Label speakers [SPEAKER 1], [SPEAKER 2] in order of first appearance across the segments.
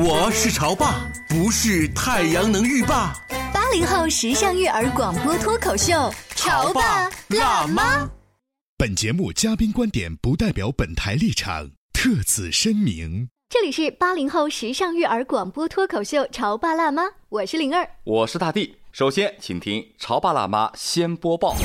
[SPEAKER 1] 我是潮爸，不是太阳能浴霸。
[SPEAKER 2] 八零后时尚育儿广播脱口秀，潮爸辣妈。
[SPEAKER 3] 本节目嘉宾观点不代表本台立场，特此声明。
[SPEAKER 2] 这里是八零后时尚育儿广播脱口秀《潮爸辣妈》，我是灵儿，
[SPEAKER 4] 我是大地。首先，请听《潮爸辣妈》先播报。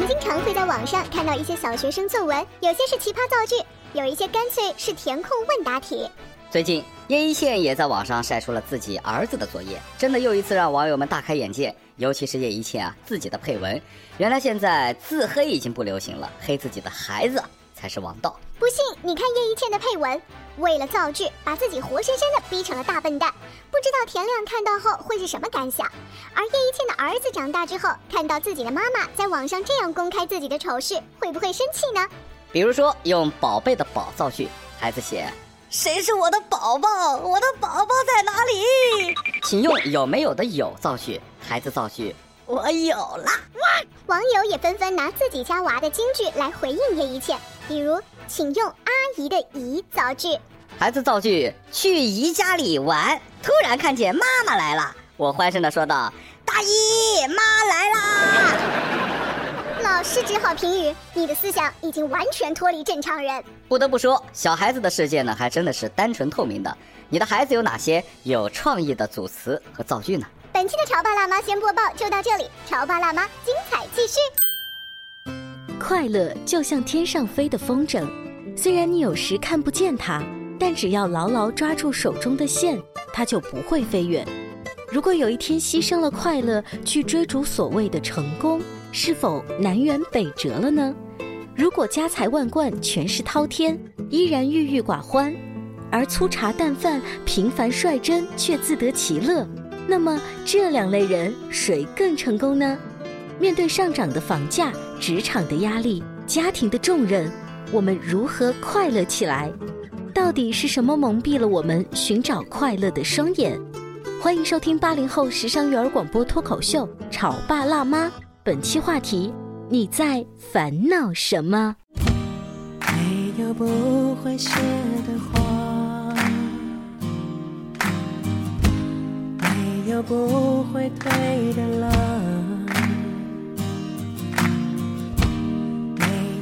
[SPEAKER 5] 我们经常会在网上看到一些小学生作文，有些是奇葩造句，有一些干脆是填空问答题。
[SPEAKER 6] 最近，叶一茜也在网上晒出了自己儿子的作业，真的又一次让网友们大开眼界。尤其是叶一茜啊，自己的配文，原来现在自黑已经不流行了，黑自己的孩子才是王道。
[SPEAKER 5] 不信，你看叶一茜的配文，为了造句，把自己活生生的逼成了大笨蛋。不知道田亮看到后会是什么感想？而叶一茜的儿子长大之后，看到自己的妈妈在网上这样公开自己的丑事，会不会生气呢？
[SPEAKER 6] 比如说用“宝贝”的“宝”造句，孩子写：“
[SPEAKER 7] 谁是我的宝宝？我的宝宝在哪里？”
[SPEAKER 6] 请用“有没有”的“有”造句。孩子造句，
[SPEAKER 7] 我有了。
[SPEAKER 5] 网友也纷纷拿自己家娃的金句来回应叶一茜，比如，请用阿姨的“姨”造句。
[SPEAKER 6] 孩子造句，去姨家里玩，突然看见妈妈来了，我欢声的说道：“大姨妈来啦！”
[SPEAKER 5] 老师只好评语：你的思想已经完全脱离正常人。
[SPEAKER 6] 不得不说，小孩子的世界呢，还真的是单纯透明的。你的孩子有哪些有创意的组词和造句呢？
[SPEAKER 5] 本期的潮爸辣妈先播报就到这里，潮爸辣妈精彩继续。
[SPEAKER 8] 快乐就像天上飞的风筝，虽然你有时看不见它，但只要牢牢抓住手中的线，它就不会飞远。如果有一天牺牲了快乐去追逐所谓的成功，是否南辕北辙了呢？如果家财万贯全是滔天，依然郁郁寡欢，而粗茶淡饭平凡率真却自得其乐。那么这两类人谁更成功呢？面对上涨的房价、职场的压力、家庭的重任，我们如何快乐起来？到底是什么蒙蔽了我们寻找快乐的双眼？欢迎收听八零后时尚育儿广播脱口秀《潮爸辣妈》，本期话题：你在烦恼什么？
[SPEAKER 9] 没有不会谢的花。没有不会退的浪，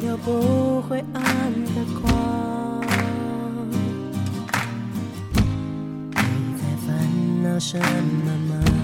[SPEAKER 9] 没有不会暗的光。你在烦恼什么吗？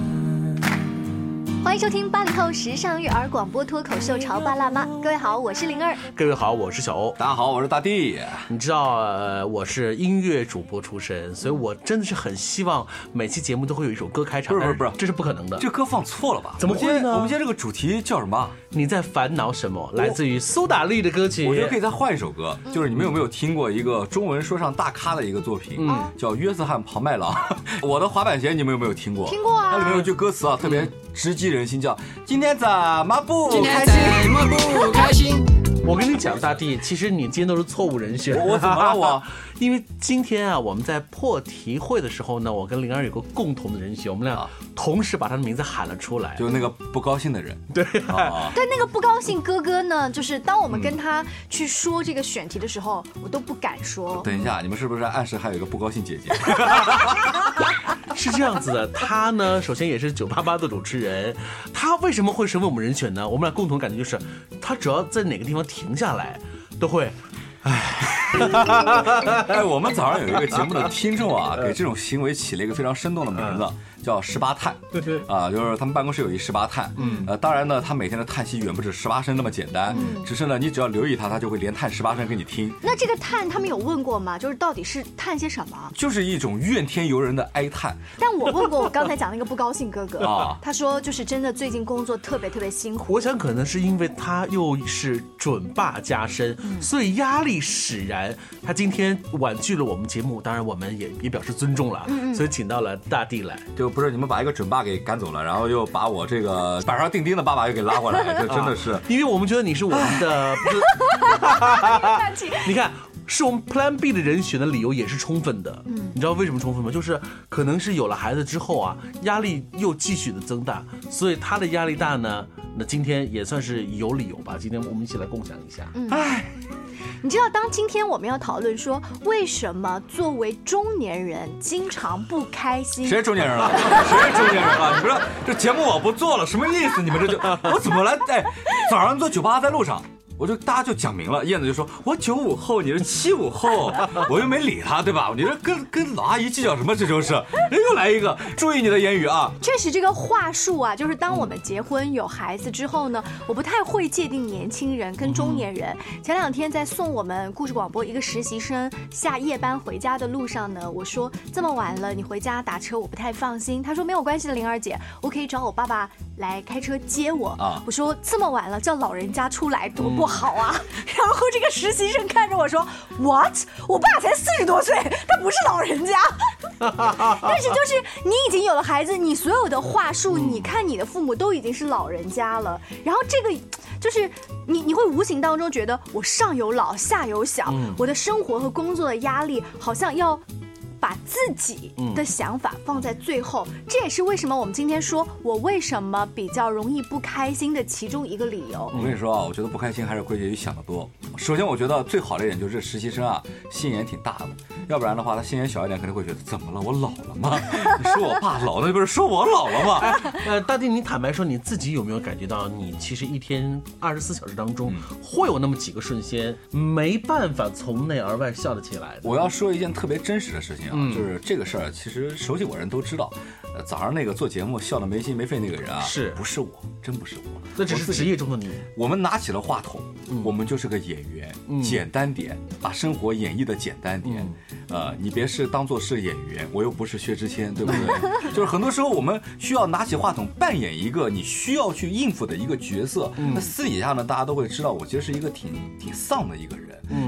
[SPEAKER 2] 欢迎收听八零后时尚育儿广播脱口秀《潮爸辣妈》。各位好，我是灵儿。
[SPEAKER 10] 各位好，我是小欧。
[SPEAKER 4] 大家好，我是大地。
[SPEAKER 10] 你知道，呃，我是音乐主播出身，所以我真的是很希望每期节目都会有一首歌开场。
[SPEAKER 4] 不是不是不是，
[SPEAKER 10] 这是不可能的。
[SPEAKER 4] 这歌放错了吧？
[SPEAKER 10] 怎么会呢？
[SPEAKER 4] 我们今天这个主题叫什么？
[SPEAKER 10] 你在烦恼什么？来自于苏打绿的歌曲。
[SPEAKER 4] 我觉得可以再换一首歌，就是你们有没有听过一个中文说唱大咖的一个作品？嗯，叫《约瑟翰·庞麦郎》。我的滑板鞋，你们有没有听过？
[SPEAKER 2] 听过啊。
[SPEAKER 4] 它里面有句歌词啊，特别直击人心，叫“今天怎么不开
[SPEAKER 11] 心？怎么不开心？”
[SPEAKER 10] 我跟你讲，大地，其实你今天都是错误人选。
[SPEAKER 4] 我怎么了？我
[SPEAKER 10] 因为今天啊，我们在破题会的时候呢，我跟灵儿有个共同的人选，我们俩同时把他的名字喊了出来，
[SPEAKER 4] 就那个不高兴的人。
[SPEAKER 10] 对，
[SPEAKER 2] 但，那个不高兴哥哥呢，就是当我们跟他去说这个选题的时候，我都不敢说。
[SPEAKER 4] 等一下，你们是不是暗示还有一个不高兴姐姐？
[SPEAKER 10] 是这样子的，他呢，首先也是九八八的主持人，他为什么会成为我们人选呢？我们俩共同感觉就是，他只要在哪个地方停下来，都会，唉。
[SPEAKER 4] 哎，我们早上有一个节目的听众啊，给这种行为起了一个非常生动的名字，叫十八叹，对对，啊，就是他们办公室有一十八叹，
[SPEAKER 10] 嗯
[SPEAKER 4] 呃，当然呢，他每天的叹息远不止十八声那么简单，只是呢，你只要留意他，他就会连叹十八声给你听，
[SPEAKER 2] 那这个叹他们有问过吗？就是到底是叹些什么？
[SPEAKER 4] 就是一种怨天尤人的哀叹。
[SPEAKER 2] 但我问过我刚才讲那个不高兴哥哥
[SPEAKER 4] 啊
[SPEAKER 2] 他说就是真的最近工作特别特别辛苦。
[SPEAKER 10] 我想可能是因为他又是准爸加身，所以压力使然。他今天婉拒了我们节目，当然我们也也表示尊重了，所以请到了大地来。
[SPEAKER 4] 就不是你们把一个准爸给赶走了，然后又把我这个 板上钉钉的爸爸又给拉回来，这真的是。
[SPEAKER 10] 因为我们觉得你是我们的，你看，是我们 Plan B 的人选的理由也是充分的。嗯，你知道为什么充分吗？就是可能是有了孩子之后啊，压力又继续的增大，所以他的压力大呢。那今天也算是有理由吧。今天我们一起来共享一下。
[SPEAKER 2] 哎，你知道，当今天我们要讨论说，为什么作为中年人经常不开心？
[SPEAKER 4] 谁是中年人了？谁是中年人了？你说这节目我不做了，什么意思？你们这就我怎么来？哎，早上坐酒吧在路上。我就大家就讲明了，燕子就说：“我九五后，你是七五后。”我又没理他，对吧？你说跟跟老阿姨计较什么？这就是，人又来一个，注意你的言语啊！
[SPEAKER 2] 确实，这个话术啊，就是当我们结婚有孩子之后呢，我不太会界定年轻人跟中年人。前两天在送我们故事广播一个实习生下夜班回家的路上呢，我说这么晚了，你回家打车我不太放心。他说没有关系的，灵儿姐，我可以找我爸爸来开车接我。啊，我说这么晚了叫老人家出来多不。不好啊！然后这个实习生看着我说：“What？我爸才四十多岁，他不是老人家。但是就是你已经有了孩子，你所有的话术，你看你的父母都已经是老人家了。然后这个就是你，你会无形当中觉得我上有老下有小，我的生活和工作的压力好像要。”把自己的想法放在最后，这也是为什么我们今天说我为什么比较容易不开心的其中一个理由。
[SPEAKER 4] 我跟你说啊，我觉得不开心还是归结于想得多。首先，我觉得最好的一点就是实习生啊，心眼挺大的，要不然的话，他心眼小一点，肯定会觉得怎么了？我老了吗？你说我爸老，那不是说我老了吗？
[SPEAKER 10] 呃，大弟，你坦白说，你自己有没有感觉到，你其实一天二十四小时当中，会有那么几个瞬间没办法从内而外笑得起来？
[SPEAKER 4] 我要说一件特别真实的事情啊。就是这个事儿，其实熟悉我人都知道。呃，早上那个做节目笑得没心没肺那个人啊，
[SPEAKER 10] 是
[SPEAKER 4] 不是我？真不是我，
[SPEAKER 10] 那只是职业中的你。
[SPEAKER 4] 我们拿起了话筒，我们就是个演员，简单点，把生活演绎的简单点。呃，你别是当做是演员，我又不是薛之谦，对不对？就是很多时候我们需要拿起话筒扮演一个你需要去应付的一个角色。那私底下呢，大家都会知道，我其实是一个挺挺丧的一个人。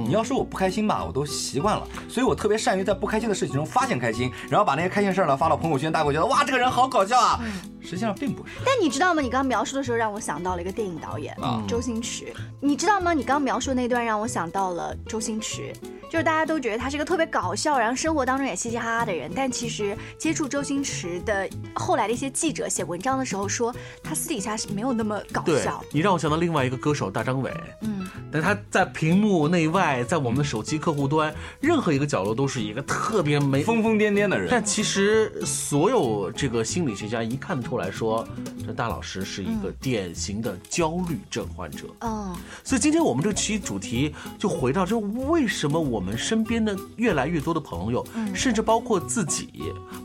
[SPEAKER 4] 你要说我不开心吧，我都习惯了，所以我特别善于在不开心的事情中发现开心，然后把那些开心事儿呢发到朋友圈，大家会觉得哇，这个人好搞笑啊。实际上并不是。
[SPEAKER 2] 但你知道吗？你刚刚描述的时候让我想到了一个电影导演啊，周星驰。你知道吗？你刚刚描述那段让我想到了周星驰，就是大家都觉得他是个特别搞笑，然后生活当中也嘻嘻哈哈的人。但其实接触周星驰的后来的一些记者写文章的时候说，他私底下是没有那么搞笑。
[SPEAKER 10] 你让我想到另外一个歌手大张伟，嗯，但他在屏幕内外，在我们的手机客户端任何一个角落都是一个特别没
[SPEAKER 4] 疯疯癫癫的人。
[SPEAKER 10] 但其实所有这个心理学家一看得出来说，这大老师是一个典型的焦虑症患者。嗯，所以今天我们这期主题就回到这：为什么我们身边的越来越多的朋友，甚至包括自己，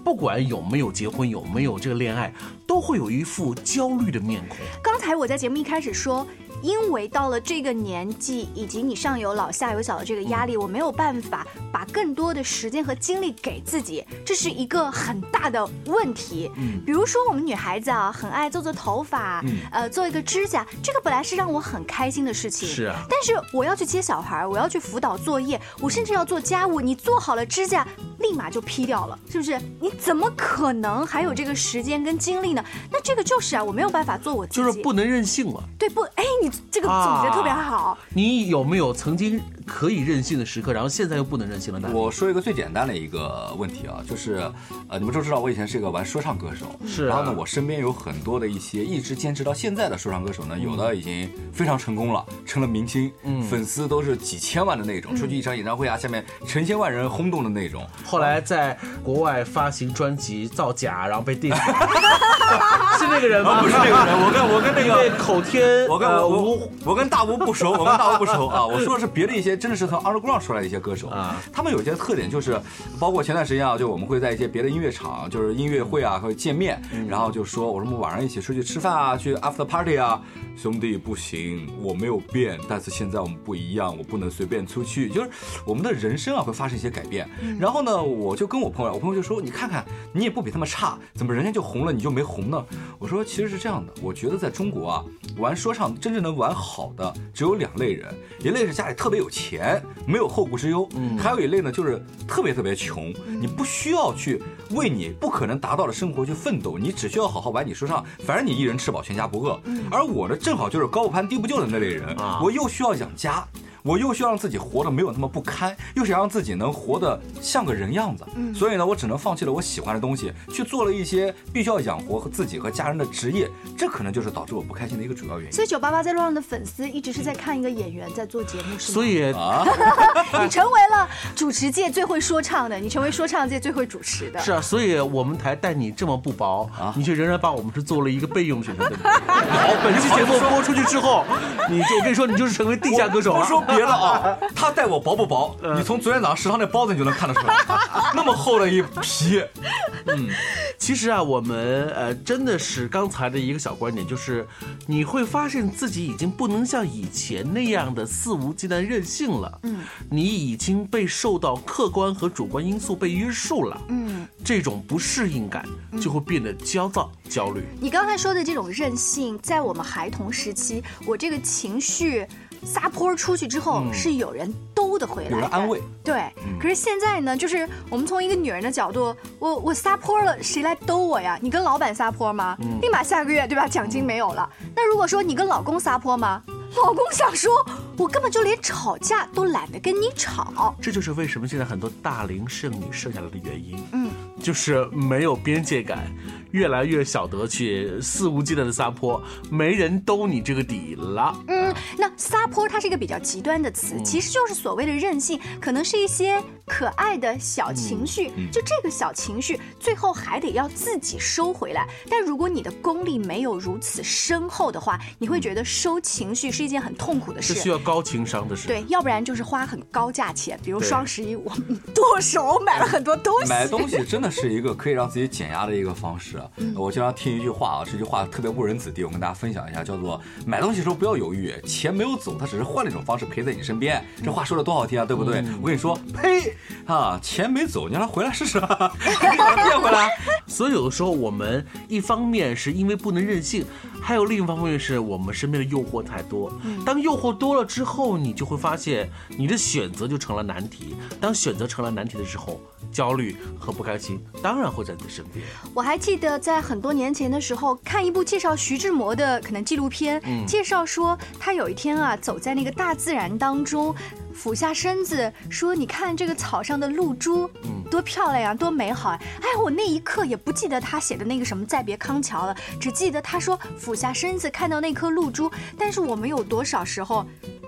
[SPEAKER 10] 不管有没有结婚，有没有这个恋爱，都会有一副焦虑的面孔。
[SPEAKER 2] 刚才我在节目一开始说。因为到了这个年纪，以及你上有老下有小的这个压力，我没有办法把更多的时间和精力给自己，这是一个很大的问题。嗯，比如说我们女孩子啊，很爱做做头发，呃，做一个指甲，这个本来是让我很开心的事情。
[SPEAKER 10] 是啊。
[SPEAKER 2] 但是我要去接小孩，我要去辅导作业，我甚至要做家务，你做好了指甲，立马就批掉了，是不是？你怎么可能还有这个时间跟精力呢？那这个就是啊，我没有办法做我自
[SPEAKER 10] 己，就是不能任性了。
[SPEAKER 2] 对，不，哎，你。这个总结特别好。
[SPEAKER 10] 你有没有曾经可以任性的时刻，然后现在又不能任性了呢？
[SPEAKER 4] 我说一个最简单的一个问题啊，就是，呃，你们都知道我以前是一个玩说唱歌手，
[SPEAKER 10] 是。
[SPEAKER 4] 然后呢，我身边有很多的一些一直坚持到现在的说唱歌手呢，有的已经非常成功了，成了明星，粉丝都是几千万的那种，出去一场演唱会啊，下面成千万人轰动的那种。
[SPEAKER 10] 后来在国外发行专辑造假，然后被 diss，是那个人吗？
[SPEAKER 4] 不是那个人，我跟我跟那个
[SPEAKER 10] 口天，
[SPEAKER 4] 我跟吴。我跟大吴不熟，我跟大吴不熟啊。我说的是别的一些真的是从 underground 出来的一些歌手。啊，他们有一些特点，就是包括前段时间啊，就我们会在一些别的音乐场，就是音乐会啊会见面，然后就说我说我们晚上一起出去吃饭啊，去 after party 啊，兄弟不行，我没有变，但是现在我们不一样，我不能随便出去，就是我们的人生啊会发生一些改变。然后呢，我就跟我朋友，我朋友就说，你看看你也不比他们差，怎么人家就红了，你就没红呢？我说其实是这样的，我觉得在中国啊，玩说唱真正能玩好的只有两类人，一类是家里特别有钱，没有后顾之忧，嗯还有一类呢就是特别特别穷，你不需要去为你不可能达到的生活去奋斗，你只需要好好玩你身上，反正你一人吃饱全家不饿。而我呢，正好就是高不攀低不就的那类人，我又需要养家。我又需要让自己活得没有那么不堪，又想让自己能活得像个人样子，所以呢，我只能放弃了我喜欢的东西，去做了一些必须要养活和自己和家人的职业，这可能就是导致我不开心的一个主要原因。
[SPEAKER 2] 所以九八八在路上的粉丝一直是在看一个演员在做节目，是吗？
[SPEAKER 10] 所以啊
[SPEAKER 2] 你成为了主持界最会说唱的，你成为说唱界最会主持的。
[SPEAKER 10] 是啊，所以我们台待你这么不薄啊，你却仍然把我们是做了一个备用选手。好，本期节目播出去之后，你就我跟你说，你就是成为地下歌手了。
[SPEAKER 4] 别的啊。他待我薄不薄？你从昨天早上食堂那包子你就能看得出来，那么厚的一皮。
[SPEAKER 10] 嗯，其实啊，我们呃真的是刚才的一个小观点，就是你会发现自己已经不能像以前那样的肆无忌惮任性了。嗯，你已经被受到客观和主观因素被约束了。嗯，这种不适应感就会变得焦躁、焦虑。
[SPEAKER 2] 你刚才说的这种任性，在我们孩童时期，我这个情绪。撒泼出去之后是有人兜的回来，
[SPEAKER 4] 有人安慰。
[SPEAKER 2] 对，可是现在呢，就是我们从一个女人的角度，我我撒泼了，谁来兜我呀？你跟老板撒泼吗？立马下个月对吧？奖金没有了。那如果说你跟老公撒泼吗？老公想说，我根本就连吵架都懒得跟你吵。
[SPEAKER 10] 这就是为什么现在很多大龄剩女剩下来的原因。嗯，就是没有边界感。越来越晓得去肆无忌惮的撒泼，没人兜你这个底了。
[SPEAKER 2] 嗯，那撒泼它是一个比较极端的词，其实就是所谓的任性，可能是一些可爱的小情绪，就这个小情绪最后还得要自己收回来。但如果你的功力没有如此深厚的话，你会觉得收情绪是一件很痛苦的事，
[SPEAKER 10] 是需要高情商的事。
[SPEAKER 2] 对，要不然就是花很高价钱，比如双十一我剁手买了很多东西。
[SPEAKER 4] 买东西真的是一个可以让自己减压的一个方式。我经常听一句话啊，这句话特别误人子弟，我跟大家分享一下，叫做买东西的时候不要犹豫，钱没有走，他只是换了一种方式陪在你身边。这话说的多好听啊，对不对？我跟你说，呸啊，钱没走，你让他回来试试，变回来。
[SPEAKER 10] 所以有的时候我们一方面是因为不能任性，还有另一方面是我们身边的诱惑太多。当诱惑多了之后，你就会发现你的选择就成了难题。当选择成了难题的时候，焦虑和不开心当然会在你的身边。
[SPEAKER 2] 我还记得在很多年前的时候，看一部介绍徐志摩的可能纪录片，介绍说他有一天啊，走在那个大自然当中，俯下身子说：“你看这个草上的露珠，嗯多漂亮呀，多美好啊！”哎，我那一刻也不记得他写的那个什么“再别康桥”了，只记得他说俯下身子看到那颗露珠。但是我们有多少时候，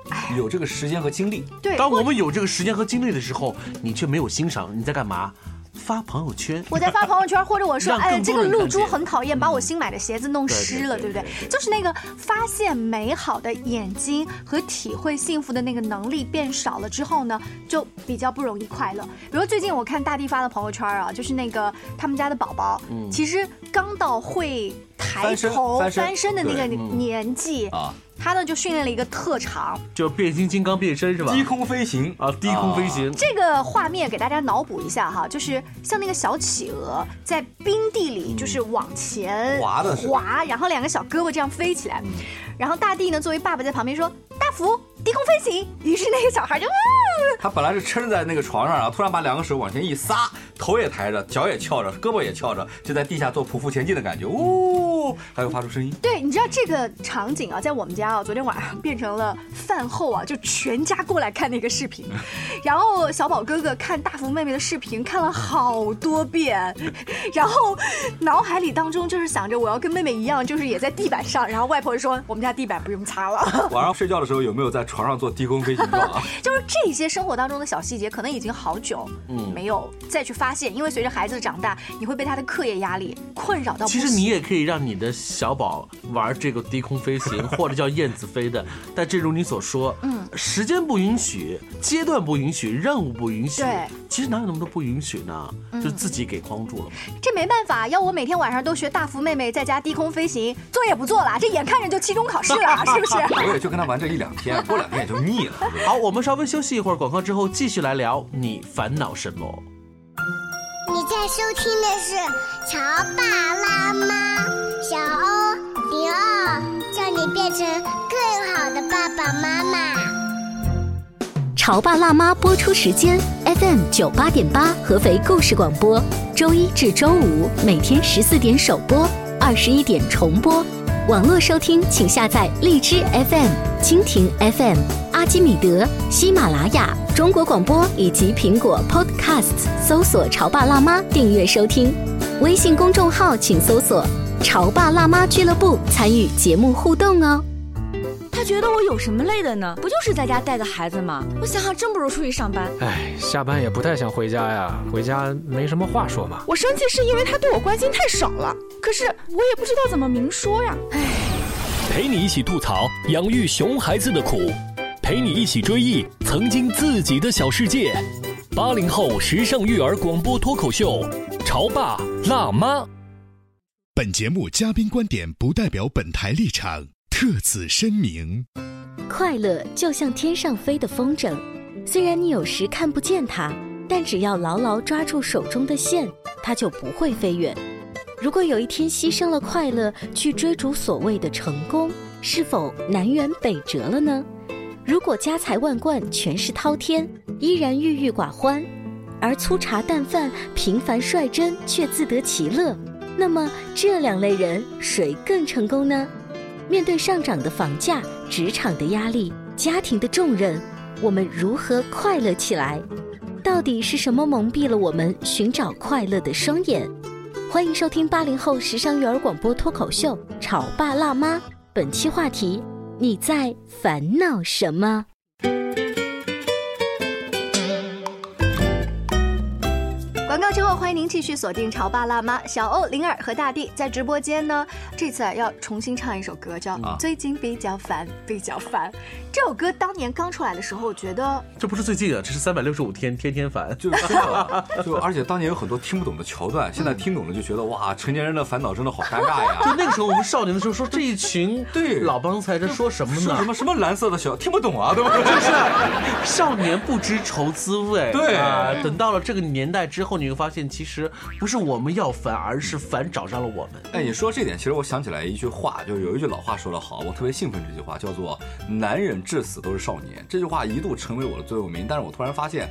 [SPEAKER 4] 哎，有这个时间和精力？
[SPEAKER 2] 对，
[SPEAKER 10] 当我们有这个时间和精力的时候，你却没有欣赏，你在干嘛？发朋友圈，
[SPEAKER 2] 我在发朋友圈，或者我说，哎，这个露珠很讨厌，把我新买的鞋子弄湿了，对不对？就是那个发现美好的眼睛和体会幸福的那个能力变少了之后呢，就比较不容易快乐。比如最近我看大地发的朋友圈啊，就是那个他们家的宝宝，其实刚到会抬头翻身的那个年纪啊。他呢就训练了一个特长，
[SPEAKER 10] 就变形金刚变身是吧？
[SPEAKER 4] 低空飞行。
[SPEAKER 10] 啊，低空飞行。
[SPEAKER 2] 这个画面给大家脑补一下哈，就是像那个小企鹅在冰地里，就是往前
[SPEAKER 4] 滑的
[SPEAKER 2] 滑，然后两个小胳膊这样飞起来，然后大地呢作为爸爸在旁边说：“大福，低空飞行。”于是那个小孩就，
[SPEAKER 4] 他本来是撑在那个床上，然后突然把两个手往前一撒，头也抬着，脚也翘着，胳膊也翘着，就在地下做匍匐前进的感觉，呜，还会发出声音。
[SPEAKER 2] 对，你知道这个场景啊，在我们家啊，昨天晚上变成了饭后啊，就全家过来看那个视频，然后小宝哥哥看大福妹妹的视频看了好多遍，然后脑海里当中就是想着我要跟妹妹一样，就是也在地板上，然后外婆说我们家地板不用擦了。
[SPEAKER 4] 晚上睡觉的时候有没有在床上做低空飞行状啊？
[SPEAKER 2] 就是这些生活当中的小细节，可能已经好久嗯没有再去发现，因为随着孩子的长大，你会被他的课业压力困扰到。
[SPEAKER 10] 其实你也可以让你。的小宝玩这个低空飞行，或者叫燕子飞的，但正如你所说，嗯，时间不允许，阶段不允许，任务不允许，
[SPEAKER 2] 对，
[SPEAKER 10] 其实哪有那么多不允许呢？就自己给框住了。
[SPEAKER 2] 这没办法，要我每天晚上都学大福妹妹在家低空飞行，作业不做了，这眼看着就期中考试了，是不是？
[SPEAKER 4] 我也就跟他玩这一两天，过两天也就腻了。
[SPEAKER 10] 好，我们稍微休息一会儿，广告之后继续来聊，你烦恼什么？
[SPEAKER 5] 你在收听的是《潮爸辣妈》，小欧零二，叫你变成更好的爸爸妈妈。
[SPEAKER 8] 潮爸辣妈播出时间：FM 九八点八，合肥故事广播，周一至周五每天十四点首播，二十一点重播。网络收听，请下载荔枝 FM、蜻蜓 FM、阿基米德、喜马拉雅、中国广播以及苹果 Podcasts，搜索“潮爸辣妈”订阅收听。微信公众号请搜索“潮爸辣妈俱乐部”，参与节目互动哦。
[SPEAKER 12] 他觉得我有什么累的呢？不就是在家带个孩子吗？我想想，真不如出去上班。
[SPEAKER 13] 哎，下班也不太想回家呀，回家没什么话说嘛。
[SPEAKER 12] 我生气是因为他对我关心太少了，可是我也不知道怎么明说呀。唉，
[SPEAKER 14] 陪你一起吐槽养育熊孩子的苦，陪你一起追忆曾经自己的小世界。八零后时尚育儿广播脱口秀，潮爸辣妈。
[SPEAKER 3] 本节目嘉宾观点不代表本台立场。特此声明。
[SPEAKER 8] 快乐就像天上飞的风筝，虽然你有时看不见它，但只要牢牢抓住手中的线，它就不会飞远。如果有一天牺牲了快乐去追逐所谓的成功，是否南辕北辙了呢？如果家财万贯、权势滔天，依然郁郁寡欢，而粗茶淡饭、平凡率真却自得其乐，那么这两类人谁更成功呢？面对上涨的房价、职场的压力、家庭的重任，我们如何快乐起来？到底是什么蒙蔽了我们寻找快乐的双眼？欢迎收听八零后时尚育儿广播脱口秀《潮爸辣妈》，本期话题：你在烦恼什么？
[SPEAKER 2] 广告欢迎您继续锁定《潮爸辣妈》，小欧、灵儿和大地在直播间呢。这次啊要重新唱一首歌，叫《最近比较烦，比较烦》。这首歌当年刚出来的时候，我觉得
[SPEAKER 10] 这不是最近啊，这是三百六十五天，天天烦。
[SPEAKER 4] 就 就而且当年有很多听不懂的桥段，现在听懂了就觉得哇，成年人的烦恼真的好尴尬呀。
[SPEAKER 10] 就 那个时候我们少年的时候说这一群
[SPEAKER 4] 对
[SPEAKER 10] 老帮菜在说什么呢？
[SPEAKER 4] 说什么什么蓝色的小听不懂啊，对吧？
[SPEAKER 10] 就是少年不知愁滋味。
[SPEAKER 4] 对
[SPEAKER 10] 啊，等到了这个年代之后，你会发现其实不是我们要烦，而是烦找上了我们。
[SPEAKER 4] 哎，你说这点，其实我想起来一句话，就有一句老话说得好，我特别兴奋这句话，叫做“男人至死都是少年”。这句话一度成为我的座右铭，但是我突然发现。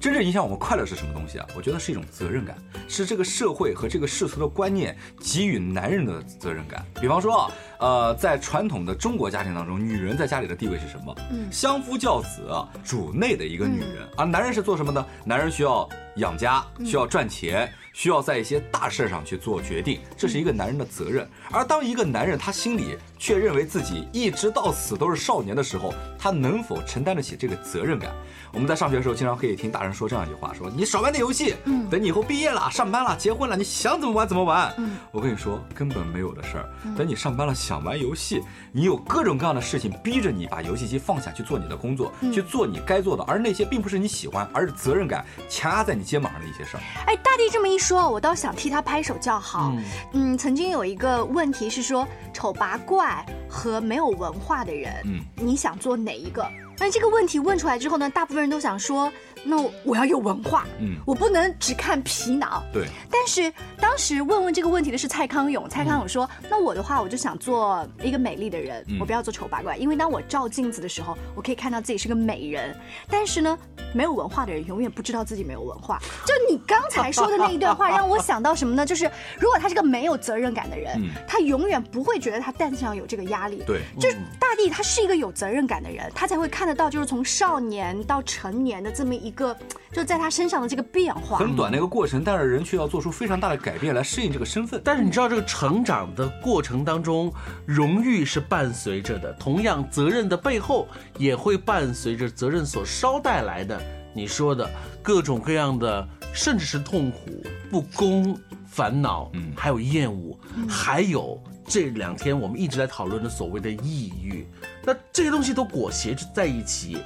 [SPEAKER 4] 真正影响我们快乐是什么东西啊？我觉得是一种责任感，是这个社会和这个世俗的观念给予男人的责任感。比方说，呃，在传统的中国家庭当中，女人在家里的地位是什么？嗯，相夫教子、主内的一个女人，而男人是做什么呢？男人需要养家，需要赚钱，需要在一些大事上去做决定，这是一个男人的责任。而当一个男人他心里却认为自己一直到死都是少年的时候，他能否承担得起这个责任感？我们在上学的时候，经常可以听大人说这样一句话：说你少玩点游戏，嗯，等你以后毕业了、上班了、结婚了，你想怎么玩怎么玩。嗯，我跟你说，根本没有的事儿。等你上班了，想玩游戏，你有各种各样的事情逼着你把游戏机放下去做你的工作，去做你该做的，而那些并不是你喜欢，而是责任感强压在你肩膀上的一些事儿。
[SPEAKER 2] 哎，大地这么一说，我倒想替他拍手叫好。嗯，曾经有一个问题是说，丑八怪和没有文化的人，嗯，你想做哪一个？那这个问题问出来之后呢，大部分人都想说。那我要有文化，嗯，我不能只看皮囊，
[SPEAKER 4] 对。
[SPEAKER 2] 但是当时问问这个问题的是蔡康永，蔡康永说：“那我的话，我就想做一个美丽的人，我不要做丑八怪，因为当我照镜子的时候，我可以看到自己是个美人。但是呢，没有文化的人永远不知道自己没有文化。就你刚才说的那一段话，让我想到什么呢？就是如果他是个没有责任感的人，他永远不会觉得他担子上有这个压力。
[SPEAKER 4] 对，
[SPEAKER 2] 就是大地，他是一个有责任感的人，他才会看得到，就是从少年到成年的这么一。一个就在他身上的这个变化
[SPEAKER 4] 很短的一个过程，但是人却要做出非常大的改变来适应这个身份。
[SPEAKER 10] 但是你知道，这个成长的过程当中，荣誉是伴随着的，同样责任的背后也会伴随着责任所捎带来的你说的各种各样的，甚至是痛苦、不公、烦恼，嗯，还有厌恶，还有这两天我们一直在讨论的所谓的抑郁，那这些东西都裹挟着在一起。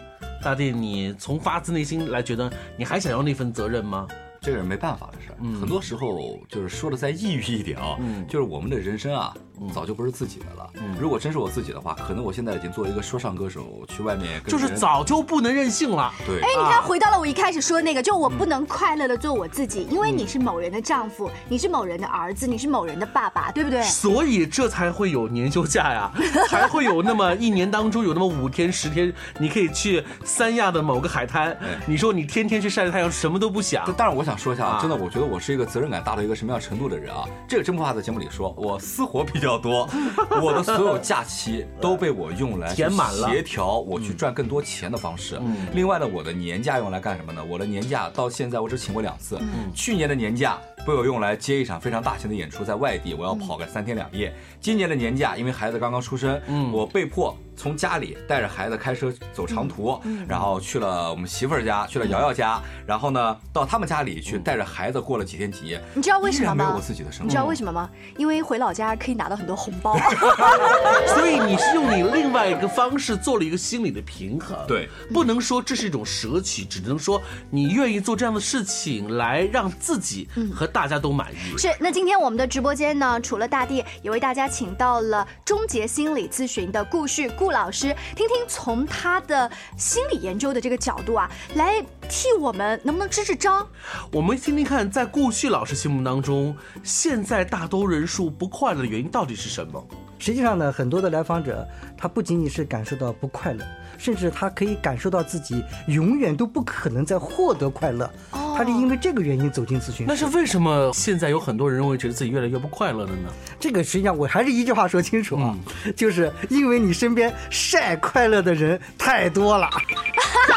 [SPEAKER 10] 大地，你从发自内心来觉得，你还想要那份责任吗？
[SPEAKER 4] 这个是没办法的事儿，很多时候就是说的再抑郁一点啊，就是我们的人生啊。早就不是自己的了。如果真是我自己的话，可能我现在已经作为一个说唱歌手去外面，
[SPEAKER 10] 就是早就不能任性了。
[SPEAKER 4] 对，
[SPEAKER 2] 哎，你看，回到了我一开始说的那个，就我不能快乐的做我自己，因为你是某人的丈夫，你是某人的儿子，你是某人的爸爸，对不对？
[SPEAKER 10] 所以这才会有年休假呀，才会有那么一年当中有那么五天十天，你可以去三亚的某个海滩。你说你天天去晒着太阳，什么都不想。
[SPEAKER 4] 但是我想说一下啊，真的，我觉得我是一个责任感大到一个什么样程度的人啊？这个真不怕在节目里说，我私活比较。比较多，我的所有假期都被我用来
[SPEAKER 10] 填满了，
[SPEAKER 4] 协调我去赚更多钱的方式。另外呢，我的年假用来干什么呢？我的年假到现在我只请过两次。去年的年假被我用来接一场非常大型的演出，在外地，我要跑个三天两夜。今年的年假，因为孩子刚刚出生，我被迫。从家里带着孩子开车走长途，然后去了我们媳妇儿家，去了瑶瑶家，然后呢到他们家里去带着孩子过了几天几夜。
[SPEAKER 2] 你知道为什么吗？
[SPEAKER 4] 没有我自己的生活。
[SPEAKER 2] 你知道为什么吗？因为回老家可以拿到很多红包。
[SPEAKER 10] 所以你是用你另外一个方式做了一个心理的平衡。
[SPEAKER 4] 对，
[SPEAKER 10] 不能说这是一种舍弃，只能说你愿意做这样的事情来让自己和大家都满意。
[SPEAKER 2] 是。那今天我们的直播间呢，除了大地，也为大家请到了终结心理咨询的顾旭顾。顾老师，听听从他的心理研究的这个角度啊，来替我们能不能支支招？
[SPEAKER 10] 我们听听看，在顾旭老师心目当中，现在大多人数不快乐的原因到底是什么？
[SPEAKER 15] 实际上呢，很多的来访者，他不仅仅是感受到不快乐，甚至他可以感受到自己永远都不可能再获得快乐。哦，他是因为这个原因走进咨询。
[SPEAKER 10] 那是为什么现在有很多人认为觉得自己越来越不快乐了呢？
[SPEAKER 15] 这个实际上我还是一句话说清楚啊，就是因为你身边晒快乐的人太多了。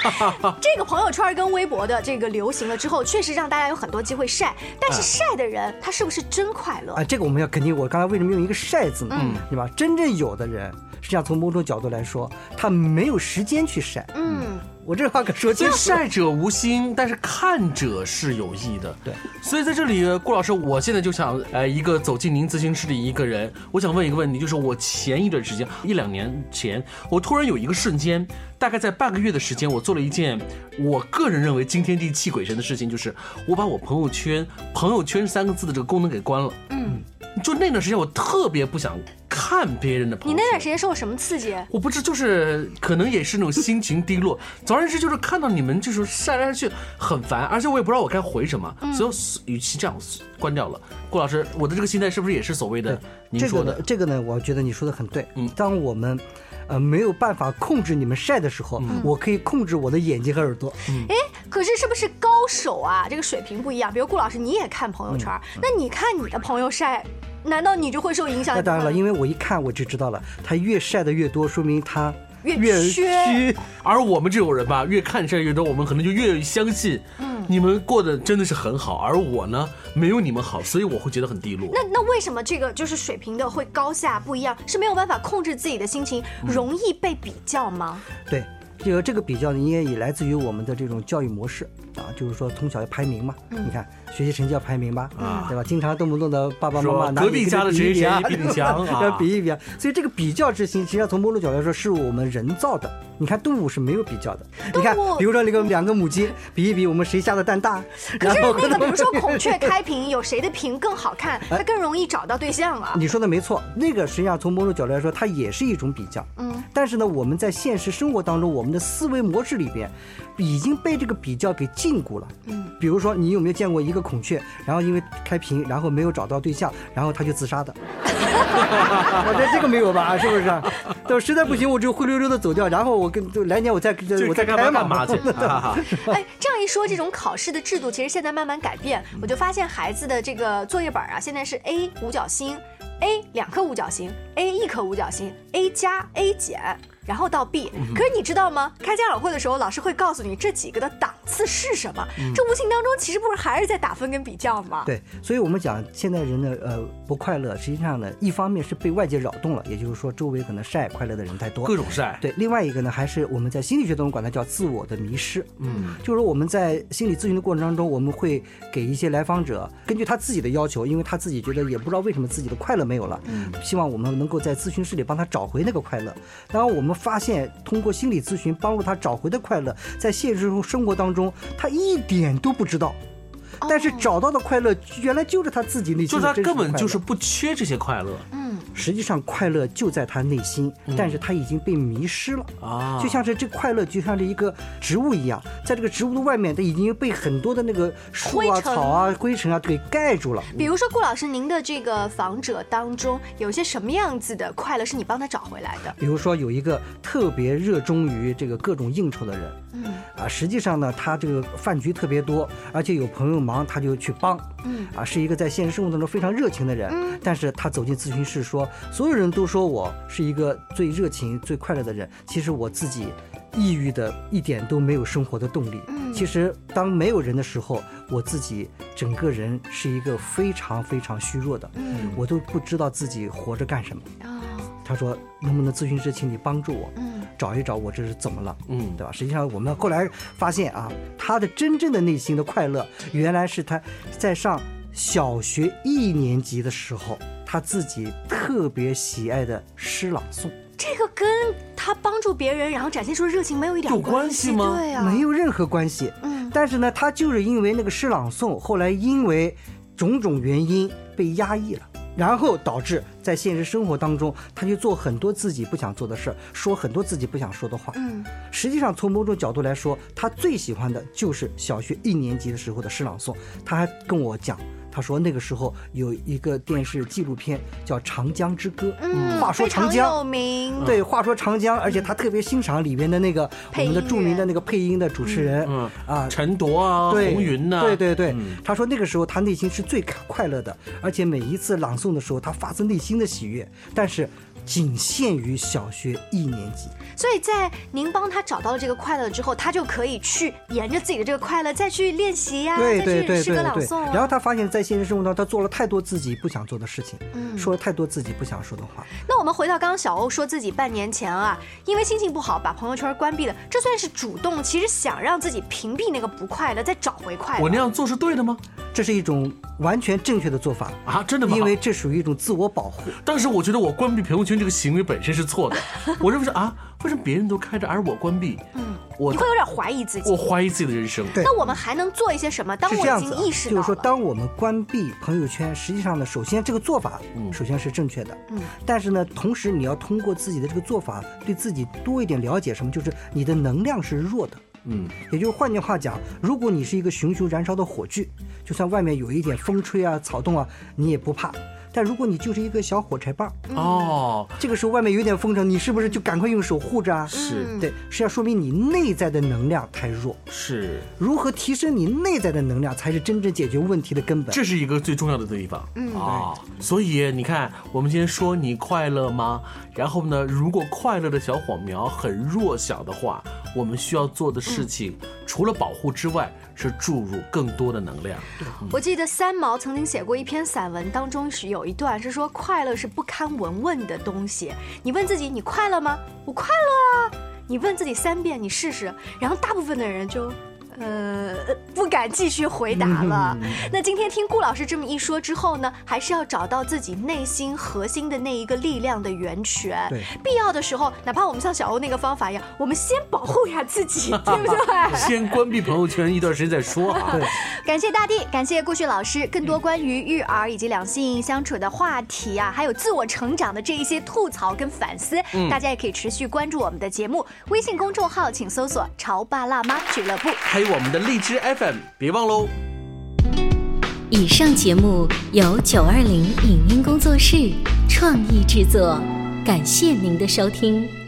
[SPEAKER 2] 这个朋友圈跟微博的这个流行了之后，确实让大家有很多机会晒。但是晒的人他是不是真快乐
[SPEAKER 15] 啊？这个我们要肯定。我刚才为什么用一个晒字呢？嗯，对吧？真正有的人，实际上从某种角度来说，他没有时间去晒。嗯。我这话可说清楚，
[SPEAKER 10] 晒者无心，但是看者是有意的。
[SPEAKER 15] 对，
[SPEAKER 10] 所以在这里，顾老师，我现在就想，呃，一个走进您咨询室的一个人，我想问一个问题，就是我前一段时间，一两年前，我突然有一个瞬间，大概在半个月的时间，我做了一件我个人认为惊天地泣鬼神的事情，就是我把我朋友圈“朋友圈”三个字的这个功能给关了。嗯。就那段时间，我特别不想看别人的朋友。
[SPEAKER 2] 你那段时间受了什么刺激？
[SPEAKER 10] 我不知，就是可能也是那种心情低落。总而言之，就是看到你们就是晒来晒去很烦，而且我也不知道我该回什么，所以与其这样关掉了。顾老师，我的这个心态是不是也是所谓的您说的？
[SPEAKER 15] 这个呢，我觉得你说的很对。嗯，当我们呃没有办法控制你们晒的时候，我可以控制我的眼睛和耳朵。
[SPEAKER 2] 哎，可是是不是高手啊？这个水平不一样。比如顾老师，你也看朋友圈，那你看你的朋友晒。难道你就会受影响？
[SPEAKER 15] 那当然了，因为我一看我就知道了，他越晒的越多，说明他
[SPEAKER 2] 越虚。
[SPEAKER 10] 而我们这种人吧，越看晒越多，我们可能就越相信，嗯，你们过得真的是很好，而我呢，没有你们好，所以我会觉得很低落。
[SPEAKER 2] 那那为什么这个就是水平的会高下不一样？是没有办法控制自己的心情，容易被比较吗？
[SPEAKER 15] 对。这个这个比较呢，应该也来自于我们的这种教育模式啊，就是说从小要排名嘛。你看学习成绩要排名吧，啊，对吧？经常动不动的爸爸妈妈拿
[SPEAKER 10] 隔壁家的谁谁比你强 啊，
[SPEAKER 15] 要比一比。所以这个比较之心，实际上从某种角度来说，是我们人造的。你看动物是没有比较的。你看，比如说那个两个母鸡比一比，我们谁下的蛋大？
[SPEAKER 2] 可是那个，比如说孔雀开屏，有谁的屏更好看，它更容易找到对象啊。
[SPEAKER 15] 你说的没错，那个实际上从某种角度来说，它也是一种比较。嗯。但是呢，我们在现实生活当中，我们的思维模式里边，已经被这个比较给禁锢了。嗯。比如说，你有没有见过一个孔雀，然后因为开屏，然后没有找到对象，然后他就自杀的？我觉得这个没有吧，是不是？等实在不行，我就灰溜溜的走掉，然后我跟来年我再我再开
[SPEAKER 10] 嘛去。
[SPEAKER 2] 哎，这样一说，这种考试的制度其实现在慢慢改变，我就发现孩子的这个作业本啊，现在是 A 五角星，A 两颗五角星，A 一颗五角星，A 加 A 减。然后到 B。可是你知道吗？开家长会的时候，老师会告诉你这几个的档次是什么。这无形当中其实不是还是在打分跟比较吗？
[SPEAKER 15] 对，所以我们讲现在人的呃不快乐，实际上呢，一方面是被外界扰动了，也就是说周围可能晒快乐的人太多，
[SPEAKER 10] 各种晒。
[SPEAKER 15] 对，另外一个呢，还是我们在心理学当中管它叫自我的迷失。嗯，就是说我们在心理咨询的过程当中，我们会给一些来访者根据他自己的要求，因为他自己觉得也不知道为什么自己的快乐没有了，嗯，希望我们能够在咨询室里帮他找回那个快乐。当然我们发现，通过心理咨询帮助他找回的快乐，在现实中生活当中他一点都不知道，但是找到的快乐原来就是他自己内心，
[SPEAKER 10] 就是他根本就是不缺这些快乐。
[SPEAKER 15] 实际上快乐就在他内心，但是他已经被迷失了。啊！就像是这快乐，就像是一个植物一样，在这个植物的外面，它已经被很多的那个树啊、草啊、灰尘啊给盖住了。
[SPEAKER 2] 比如说，顾老师，您的这个访者当中，有些什么样子的快乐是你帮他找回来的？
[SPEAKER 15] 比如说，有一个特别热衷于这个各种应酬的人，嗯。啊，实际上呢，他这个饭局特别多，而且有朋友忙，他就去帮，嗯。啊，是一个在现实生活当中非常热情的人，但是他走进咨询室说。所有人都说我是一个最热情、最快乐的人，其实我自己抑郁的一点都没有生活的动力。嗯，其实当没有人的时候，我自己整个人是一个非常非常虚弱的。嗯，我都不知道自己活着干什么。哦，他说能不能咨询师，请你帮助我，嗯，找一找我这是怎么了？嗯，对吧？实际上我们后来发现啊，他的真正的内心的快乐，原来是他在上小学一年级的时候。他自己特别喜爱的诗朗诵，
[SPEAKER 2] 这个跟他帮助别人然后展现出热情没有一点
[SPEAKER 10] 关系吗？
[SPEAKER 2] 对啊，
[SPEAKER 15] 没有任何关系。嗯，但是呢，他就是因为那个诗朗诵，后来因为种种原因被压抑了，然后导致在现实生活当中，他就做很多自己不想做的事儿，说很多自己不想说的话。嗯，实际上从某种角度来说，他最喜欢的就是小学一年级的时候的诗朗诵。他还跟我讲。他说那个时候有一个电视纪录片叫《长江之歌》，
[SPEAKER 2] 嗯，
[SPEAKER 15] 话说长江。
[SPEAKER 2] 有名，
[SPEAKER 15] 对，话说长江，而且他特别欣赏里边的那个我们的著名的那个配音的主持人，嗯
[SPEAKER 10] 啊，陈铎啊，红云呐，
[SPEAKER 15] 对对对，他说那个时候他内心是最快乐的，而且每一次朗诵的时候他发自内心的喜悦，但是。仅限于小学一年级，
[SPEAKER 2] 所以在您帮他找到了这个快乐之后，他就可以去沿着自己的这个快乐再去练习呀，
[SPEAKER 15] 对对对
[SPEAKER 2] 对对。
[SPEAKER 15] 然后他发现，在现实生活当中，他做了太多自己不想做的事情，嗯，说了太多自己不想说的话。
[SPEAKER 2] 那我们回到刚刚小欧说自己半年前啊，因为心情不好把朋友圈关闭了，这算是主动，其实想让自己屏蔽那个不快乐，再找回快乐。
[SPEAKER 10] 我那样做是对的吗？
[SPEAKER 15] 这是一种完全正确的做法
[SPEAKER 10] 啊，真的吗？
[SPEAKER 15] 因为这属于一种自我保护。
[SPEAKER 10] 但是我觉得我关闭朋友圈。这个行为本身是错的，我认为是啊，为什么别人都开着，而我关闭？嗯，
[SPEAKER 2] 我你会有点怀疑自己，
[SPEAKER 10] 我怀疑自己的人生。
[SPEAKER 15] 对，
[SPEAKER 2] 那我们还能做一些什么？当我已经意识
[SPEAKER 15] 到，就是说，当我们关闭朋友圈，实际上呢，首先这个做法，嗯，首先是正确的，嗯，但是呢，同时你要通过自己的这个做法，对自己多一点了解，什么？就是你的能量是弱的，嗯，也就是换句话讲，如果你是一个熊熊燃烧的火炬，就算外面有一点风吹啊、草动啊，你也不怕。但如果你就是一个小火柴棒哦，这个时候外面有点风声，你是不是就赶快用手护着啊？
[SPEAKER 10] 是
[SPEAKER 15] 对，是要说明你内在的能量太弱。
[SPEAKER 10] 是，
[SPEAKER 15] 如何提升你内在的能量，才是真正解决问题的根本。
[SPEAKER 10] 这是一个最重要的地方。嗯啊，所以你看，我们今天说你快乐吗？然后呢，如果快乐的小火苗很弱小的话，我们需要做的事情，除了保护之外。是注入更多的能量。
[SPEAKER 2] 我记得三毛曾经写过一篇散文，当中是有一段是说，快乐是不堪闻问的东西。你问自己，你快乐吗？我快乐啊。你问自己三遍，你试试。然后大部分的人就。呃，不敢继续回答了。那今天听顾老师这么一说之后呢，还是要找到自己内心核心的那一个力量的源泉。
[SPEAKER 15] 对，
[SPEAKER 2] 必要的时候，哪怕我们像小欧那个方法一样，我们先保护一下自己，对不对？
[SPEAKER 10] 先关闭朋友圈一段时间再说。
[SPEAKER 15] 啊对，
[SPEAKER 2] 感谢大地，感谢顾旭老师，更多关于育儿以及两性相处的话题啊，还有自我成长的这一些吐槽跟反思，大家也可以持续关注我们的节目，微信公众号请搜索“潮爸辣妈俱乐部”。
[SPEAKER 10] 还有。我们的荔枝 FM，别忘喽！
[SPEAKER 8] 以上节目由九二零影音工作室创意制作，感谢您的收听。